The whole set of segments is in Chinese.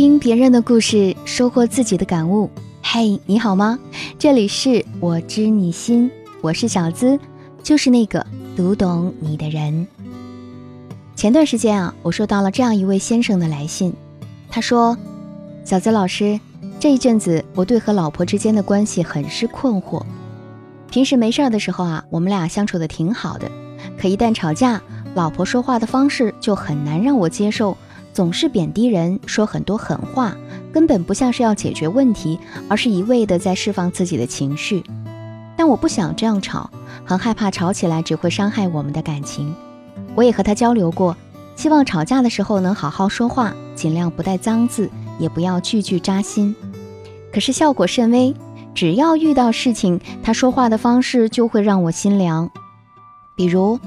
听别人的故事，收获自己的感悟。嘿，你好吗？这里是我知你心，我是小资，就是那个读懂你的人。前段时间啊，我收到了这样一位先生的来信，他说：“小资老师，这一阵子我对和老婆之间的关系很是困惑。平时没事儿的时候啊，我们俩相处的挺好的，可一旦吵架，老婆说话的方式就很难让我接受。”总是贬低人，说很多狠话，根本不像是要解决问题，而是一味的在释放自己的情绪。但我不想这样吵，很害怕吵起来只会伤害我们的感情。我也和他交流过，希望吵架的时候能好好说话，尽量不带脏字，也不要句句扎心。可是效果甚微，只要遇到事情，他说话的方式就会让我心凉。比如，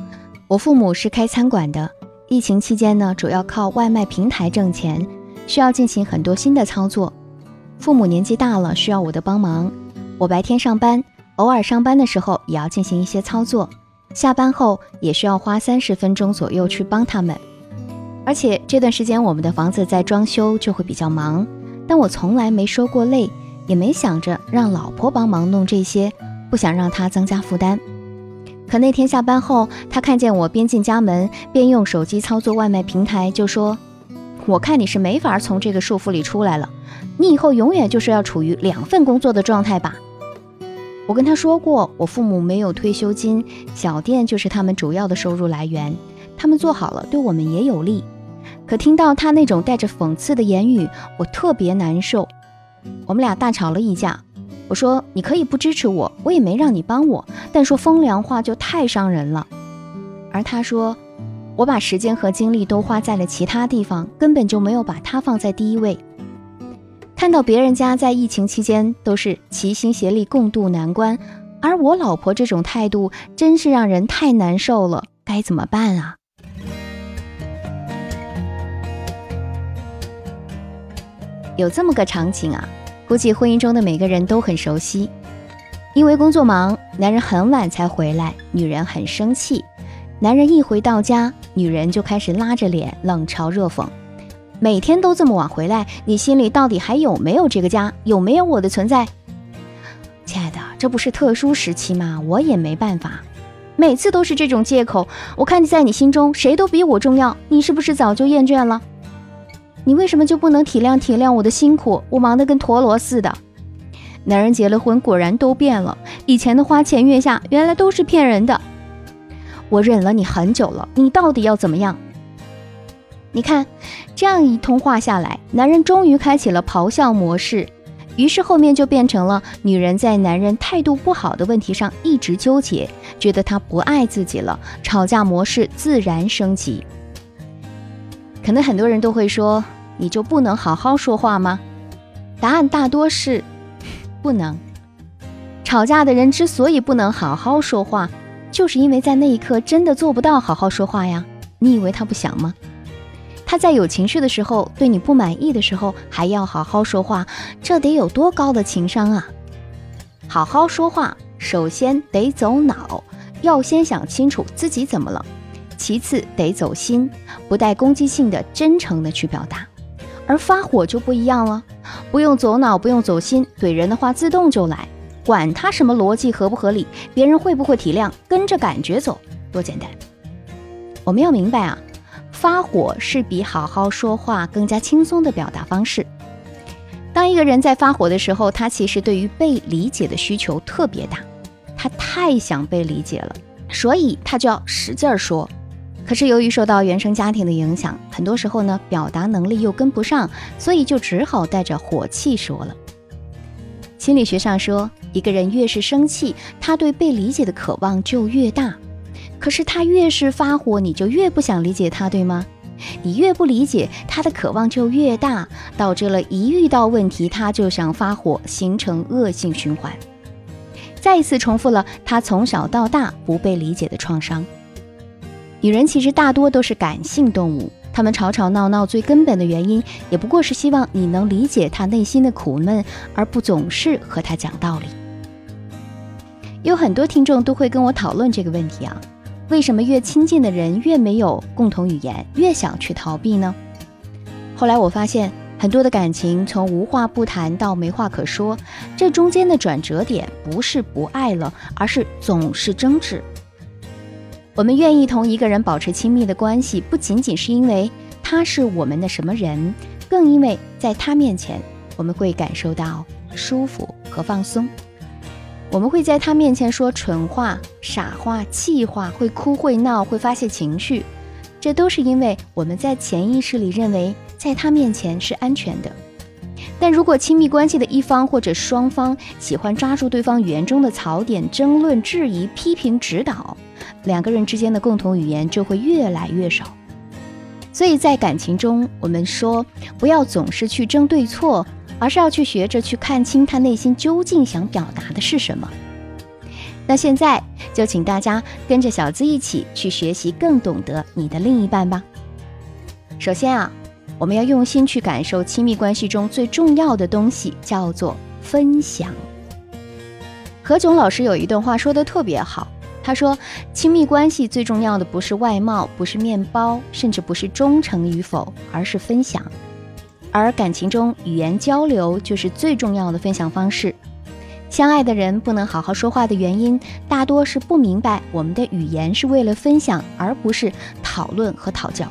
我父母是开餐馆的。疫情期间呢，主要靠外卖平台挣钱，需要进行很多新的操作。父母年纪大了，需要我的帮忙。我白天上班，偶尔上班的时候也要进行一些操作。下班后也需要花三十分钟左右去帮他们。而且这段时间我们的房子在装修，就会比较忙。但我从来没说过累，也没想着让老婆帮忙弄这些，不想让她增加负担。可那天下班后，他看见我边进家门边用手机操作外卖平台，就说：“我看你是没法从这个束缚里出来了，你以后永远就是要处于两份工作的状态吧。”我跟他说过，我父母没有退休金，小店就是他们主要的收入来源，他们做好了对我们也有利。可听到他那种带着讽刺的言语，我特别难受。我们俩大吵了一架。我说：“你可以不支持我，我也没让你帮我，但说风凉话就太伤人了。”而他说：“我把时间和精力都花在了其他地方，根本就没有把他放在第一位。”看到别人家在疫情期间都是齐心协力共度难关，而我老婆这种态度真是让人太难受了，该怎么办啊？有这么个场景啊。估计婚姻中的每个人都很熟悉，因为工作忙，男人很晚才回来，女人很生气。男人一回到家，女人就开始拉着脸冷嘲热讽。每天都这么晚回来，你心里到底还有没有这个家？有没有我的存在？亲爱的，这不是特殊时期吗？我也没办法。每次都是这种借口。我看你在你心中谁都比我重要，你是不是早就厌倦了？你为什么就不能体谅体谅我的辛苦？我忙得跟陀螺似的。男人结了婚，果然都变了。以前的花前月下，原来都是骗人的。我忍了你很久了，你到底要怎么样？你看，这样一通话下来，男人终于开启了咆哮模式。于是后面就变成了女人在男人态度不好的问题上一直纠结，觉得他不爱自己了，吵架模式自然升级。可能很多人都会说，你就不能好好说话吗？答案大多是不能。吵架的人之所以不能好好说话，就是因为在那一刻真的做不到好好说话呀。你以为他不想吗？他在有情绪的时候，对你不满意的时候，还要好好说话，这得有多高的情商啊！好好说话，首先得走脑，要先想清楚自己怎么了。其次得走心，不带攻击性的、真诚的去表达，而发火就不一样了，不用走脑，不用走心，怼人的话自动就来，管他什么逻辑合不合理，别人会不会体谅，跟着感觉走，多简单。我们要明白啊，发火是比好好说话更加轻松的表达方式。当一个人在发火的时候，他其实对于被理解的需求特别大，他太想被理解了，所以他就要使劲儿说。可是由于受到原生家庭的影响，很多时候呢，表达能力又跟不上，所以就只好带着火气说了。心理学上说，一个人越是生气，他对被理解的渴望就越大。可是他越是发火，你就越不想理解他，对吗？你越不理解他的渴望就越大，导致了一遇到问题他就想发火，形成恶性循环。再一次重复了他从小到大不被理解的创伤。女人其实大多都是感性动物，她们吵吵闹闹最根本的原因，也不过是希望你能理解她内心的苦闷，而不总是和她讲道理。有很多听众都会跟我讨论这个问题啊，为什么越亲近的人越没有共同语言，越想去逃避呢？后来我发现，很多的感情从无话不谈到没话可说，这中间的转折点不是不爱了，而是总是争执。我们愿意同一个人保持亲密的关系，不仅仅是因为他是我们的什么人，更因为在他面前，我们会感受到舒服和放松。我们会在他面前说蠢话、傻话、气话，会哭、会闹、会发泄情绪，这都是因为我们在潜意识里认为在他面前是安全的。但如果亲密关系的一方或者双方喜欢抓住对方语言中的槽点，争论、质疑、批评、指导，两个人之间的共同语言就会越来越少。所以在感情中，我们说不要总是去争对错，而是要去学着去看清他内心究竟想表达的是什么。那现在就请大家跟着小资一起去学习，更懂得你的另一半吧。首先啊。我们要用心去感受亲密关系中最重要的东西，叫做分享。何炅老师有一段话说的特别好，他说：“亲密关系最重要的不是外貌，不是面包，甚至不是忠诚与否，而是分享。而感情中，语言交流就是最重要的分享方式。相爱的人不能好好说话的原因，大多是不明白我们的语言是为了分享，而不是讨论和讨教。”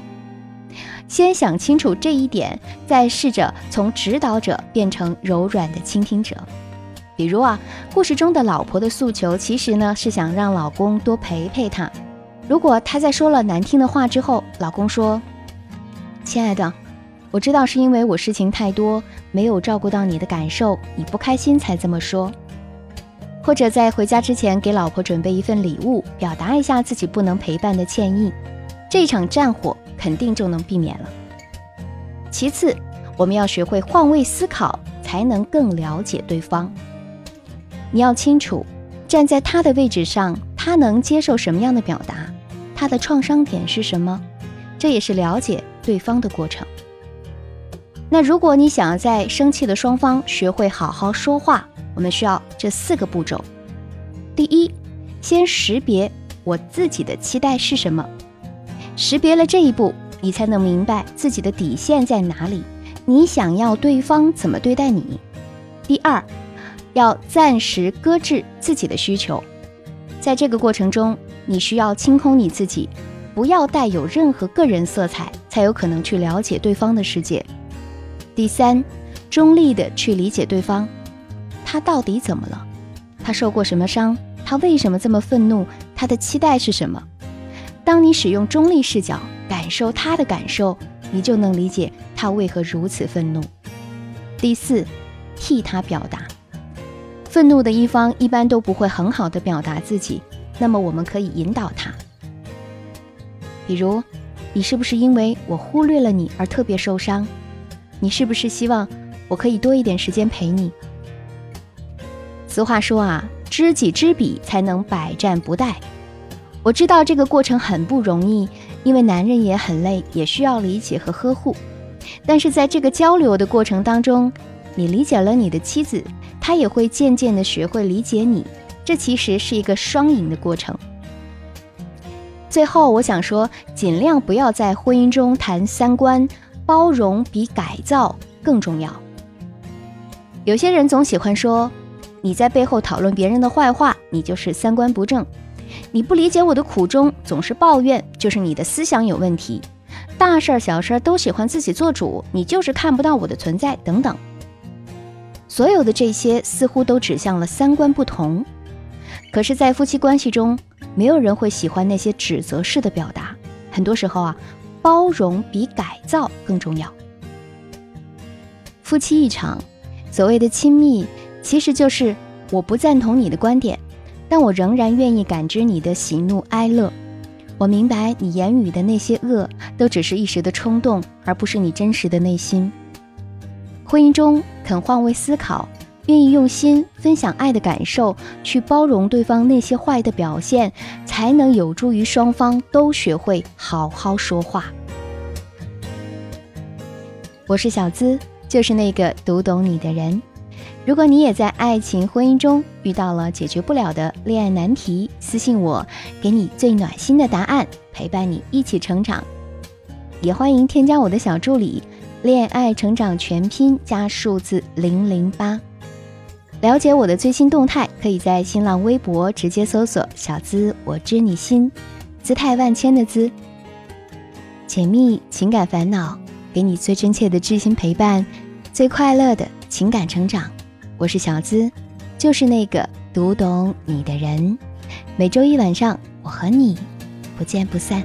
先想清楚这一点，再试着从指导者变成柔软的倾听者。比如啊，故事中的老婆的诉求，其实呢是想让老公多陪陪她。如果她在说了难听的话之后，老公说：“亲爱的，我知道是因为我事情太多，没有照顾到你的感受，你不开心才这么说。”或者在回家之前给老婆准备一份礼物，表达一下自己不能陪伴的歉意。这场战火。肯定就能避免了。其次，我们要学会换位思考，才能更了解对方。你要清楚，站在他的位置上，他能接受什么样的表达，他的创伤点是什么，这也是了解对方的过程。那如果你想要在生气的双方学会好好说话，我们需要这四个步骤。第一，先识别我自己的期待是什么。识别了这一步，你才能明白自己的底线在哪里，你想要对方怎么对待你。第二，要暂时搁置自己的需求，在这个过程中，你需要清空你自己，不要带有任何个人色彩，才有可能去了解对方的世界。第三，中立的去理解对方，他到底怎么了？他受过什么伤？他为什么这么愤怒？他的期待是什么？当你使用中立视角感受他的感受，你就能理解他为何如此愤怒。第四，替他表达。愤怒的一方一般都不会很好的表达自己，那么我们可以引导他。比如，你是不是因为我忽略了你而特别受伤？你是不是希望我可以多一点时间陪你？俗话说啊，知己知彼才能百战不殆。我知道这个过程很不容易，因为男人也很累，也需要理解和呵护。但是在这个交流的过程当中，你理解了你的妻子，他也会渐渐的学会理解你。这其实是一个双赢的过程。最后，我想说，尽量不要在婚姻中谈三观，包容比改造更重要。有些人总喜欢说，你在背后讨论别人的坏话，你就是三观不正。你不理解我的苦衷，总是抱怨，就是你的思想有问题。大事儿、小事儿都喜欢自己做主，你就是看不到我的存在，等等。所有的这些似乎都指向了三观不同。可是，在夫妻关系中，没有人会喜欢那些指责式的表达。很多时候啊，包容比改造更重要。夫妻一场，所谓的亲密，其实就是我不赞同你的观点。但我仍然愿意感知你的喜怒哀乐，我明白你言语的那些恶都只是一时的冲动，而不是你真实的内心。婚姻中肯换位思考，愿意用心分享爱的感受，去包容对方那些坏的表现，才能有助于双方都学会好好说话。我是小资，就是那个读懂你的人。如果你也在爱情婚姻中遇到了解决不了的恋爱难题，私信我，给你最暖心的答案，陪伴你一起成长。也欢迎添加我的小助理，恋爱成长全拼加数字零零八。了解我的最新动态，可以在新浪微博直接搜索“小资我知你心”，姿态万千的姿。解密情感烦恼，给你最真切的知心陪伴，最快乐的情感成长。我是小资，就是那个读懂你的人。每周一晚上，我和你不见不散。